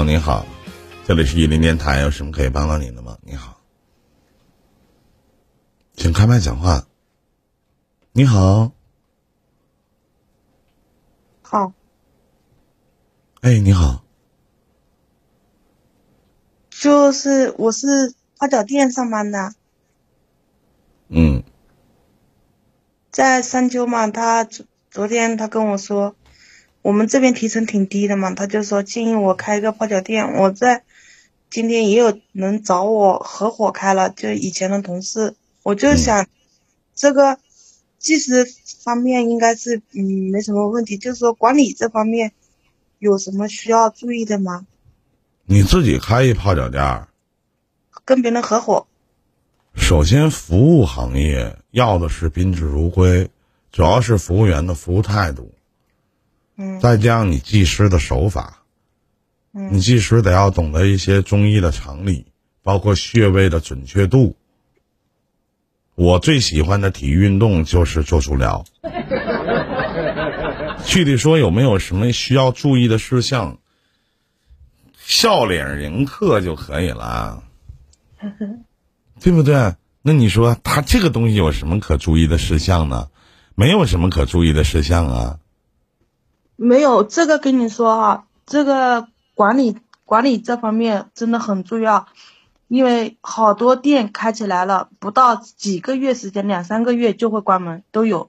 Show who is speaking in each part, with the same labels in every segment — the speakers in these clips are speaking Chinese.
Speaker 1: 友你好，这里是玉林电台，有什么可以帮到您的吗？你好，请开麦讲话。你好，
Speaker 2: 好，
Speaker 1: 哎，你好，
Speaker 2: 就是我是花脚店上班的，
Speaker 1: 嗯
Speaker 2: 在山丘嘛。他昨昨天他跟我说，我们这边提成挺低的嘛，他就说建议我开一个泡脚店。我在今天也有人找我合伙开了，就以前的同事，我就想、这个技师方面应该是嗯没什么问题，就是说管理这方面有什么需要注意的吗？
Speaker 1: 你自己开一泡脚店儿，
Speaker 2: 跟别人合伙，
Speaker 1: 首先服务行业要的是宾至如归，主要是服务员的服务态度，
Speaker 2: 嗯
Speaker 1: 再加上你技师的手法，
Speaker 2: 嗯
Speaker 1: 你技师得要懂得一些中医的常理，包括穴位的准确度。我最喜欢的体育运动就是做足疗。具体说有没有什么需要注意的事项？笑脸迎客就可以了，对不对？那你说他这个东西有什么可注意的事项呢？没有什么可注意的事项啊。
Speaker 2: 没有这个跟你说哈，这个管理管理这方面真的很重要，因为好多店开起来了，不到几个月时间，两三个月就会关门都有，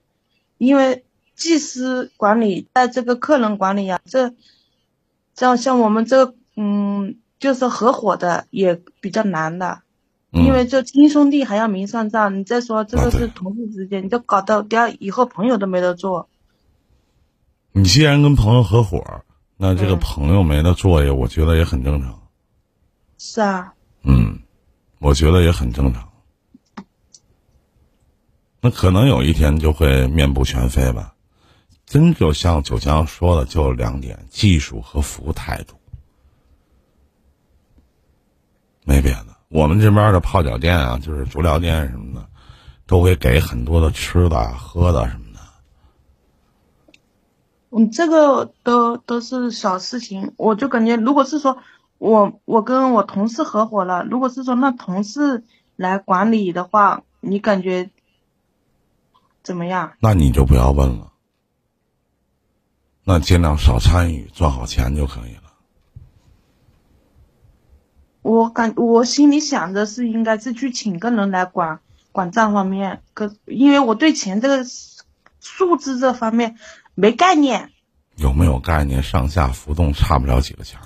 Speaker 2: 因为技师管理在这个客人管理啊，这像像我们这个嗯，就是合伙的也比较难的。
Speaker 1: 嗯、
Speaker 2: 因为这亲兄弟还要明算账，你再说这个是同事之间，你就搞到第二以后朋友都没得做。
Speaker 1: 你既然跟朋友合伙，那这个
Speaker 2: 嗯
Speaker 1: 朋友没得作呀，我觉得也很正常。
Speaker 2: 是啊，
Speaker 1: 嗯，我觉得也很正常。那可能有一天就会面目全非吧。真就像九江说的，就两点：技术和服务态度，没别的。我们这边的泡脚店啊，就是足疗店什么的，都会给很多的吃的、喝的什么的。
Speaker 2: 嗯，这个都都是小事情，我就感觉，如果是说我我跟我同事合伙了，如果是说那同事来管理的话，你感觉怎么样？
Speaker 1: 那你就不要问了，那尽量少参与，赚好钱就可以了。
Speaker 2: 我感我心里想着是应该是去请个人来管管账方面，可因为我对钱这个数字这方面没概念。
Speaker 1: 有没有概念？上下浮动差不了几个钱儿，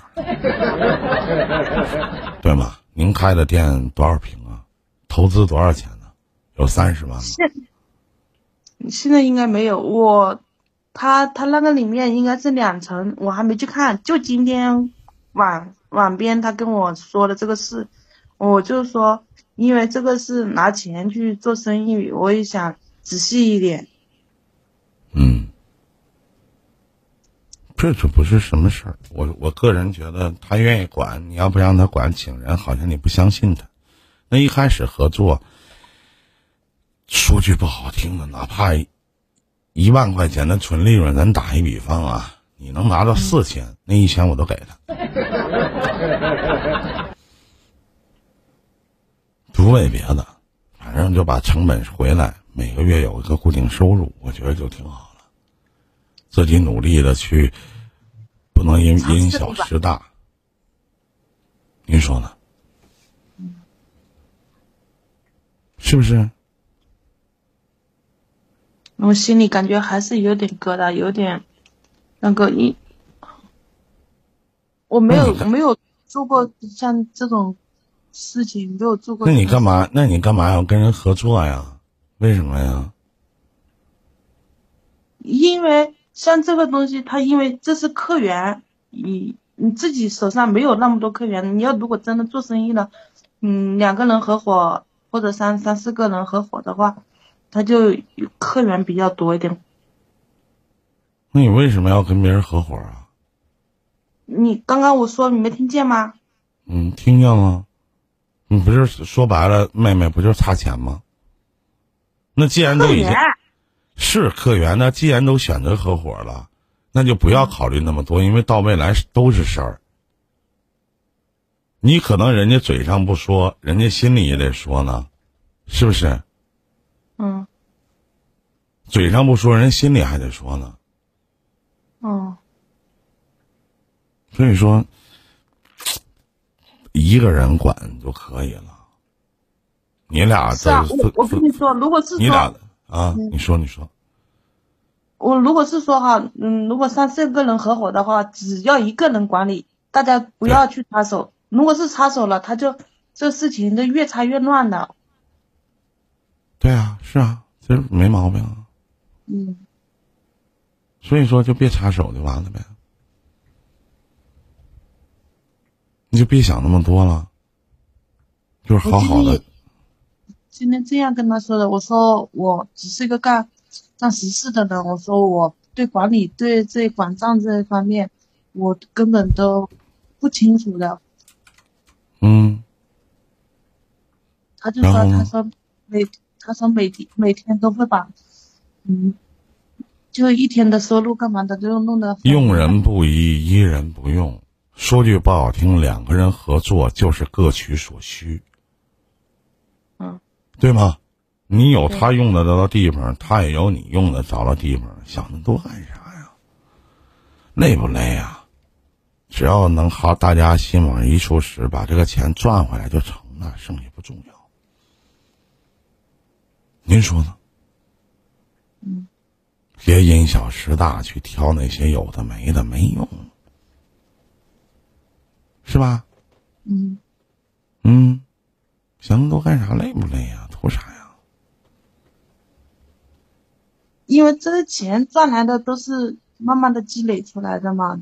Speaker 1: 对吗？您开的店多少平啊？投资多少钱呢？有三十万吗？
Speaker 2: 现现在应该没有，我他他那个里面应该是两层，我还没去看，就今天晚晚边他跟我说的这个事，我就说，因为这个是拿钱去做生意，我也想仔细一点。
Speaker 1: 嗯，这这不是什么事儿。我我个人觉得，他愿意管，你要不让他管，请人，好像你不相信他。那一开始合作，说句不好听的，哪怕一万块钱的纯利润，咱打一比方啊，你能拿到四千，那一千我都给他，不为别的，反正就把成本回来，每个月有一个固定收入，我觉得就挺好。自己努力的去，不能因因小失大。您说呢？是不是？
Speaker 2: 我心里感觉还是有点疙瘩，有点那个一，我没有没有做过像这种事情，没有做过。
Speaker 1: 那你干？嘛？那你干嘛要跟人合作呀？为什么呀？
Speaker 2: 因为像这个东西，它因为这是客源，你你自己手上没有那么多客源，你要如果真的做生意了，嗯，两个人合伙或者三三四个人合伙的话，他就客源比较多一点。
Speaker 1: 那你为什么要跟别人合伙啊？
Speaker 2: 你刚刚我说你没听见吗？
Speaker 1: 嗯，听见了。你不是说白了，妹妹不就是差钱吗？那既然都已经是客源，那既然都选择合伙了，那就不要考虑那么多，因为到未来都是事儿。你可能人家嘴上不说，人家心里也得说呢，是不是？
Speaker 2: 嗯
Speaker 1: 嘴上不说，人心里还得说呢。
Speaker 2: 哦
Speaker 1: 所以说，一个人管就可以了。你俩
Speaker 2: 是啊，我我跟你说，如果是
Speaker 1: 你俩
Speaker 2: 说
Speaker 1: 啊，你说你说，
Speaker 2: 我如果是说哈，嗯，如果三四个人合伙的话，只要一个人管理，大家不要去插手。如果是插手了，他就这事情就越插越乱的。
Speaker 1: 对啊，是啊，这没毛病啊。
Speaker 2: 嗯
Speaker 1: 所以说，就别插手就完了呗，你就别想那么多了，就是好好的
Speaker 2: 我今天这样跟他说的，我说我只是一个干干实事的人，我说我对管理对这管账这一方面，我根本都不清楚的。
Speaker 1: 嗯，
Speaker 2: 他就说他说每他说每天每天都会把嗯，就一天的收入干嘛的都弄得
Speaker 1: 用人不疑，疑人不用。说句不好听，两个人合作就是各取所需，
Speaker 2: 嗯
Speaker 1: 对吗？你有他用得着的地方，他也有你用得着的地方，想那多干啥呀？累不累呀？只要能好，大家心往一处使，把这个钱赚回来就成了，剩下不重要。您说呢？
Speaker 2: 嗯，
Speaker 1: 别因小失大，去挑那些有的没的，没用，是吧？
Speaker 2: 嗯
Speaker 1: 嗯，想那么多干啥？累不累呀？图啥呀？
Speaker 2: 因为这些钱赚来的都是慢慢的积累出来的嘛，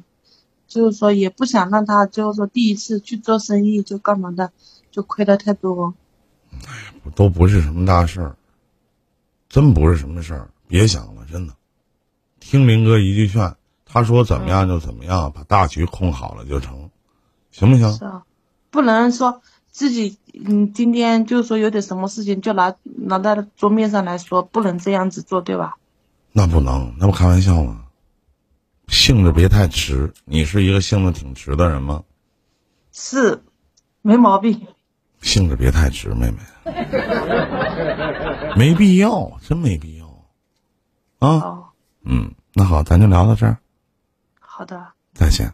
Speaker 2: 就是说也不想让他就是说第一次去做生意就干嘛的，就亏的太多。
Speaker 1: 哎都不是什么大事儿，真不是什么事儿，别想了，真的。听林哥一句劝，他说怎么样就怎么样，把大局控好了就成，行不行？
Speaker 2: 是啊，不能说自己嗯今天就是说有点什么事情就拿拿到桌面上来说，不能这样子做，对吧？
Speaker 1: 那不能，那不开玩笑吗？性子别太直，你是一个性子挺直的人吗？
Speaker 2: 是，没毛病。
Speaker 1: 性子别太直，妹妹，没必要，真没必要啊。
Speaker 2: 哦，
Speaker 1: 嗯，那好，咱就聊到这儿，
Speaker 2: 好的。
Speaker 1: 再见。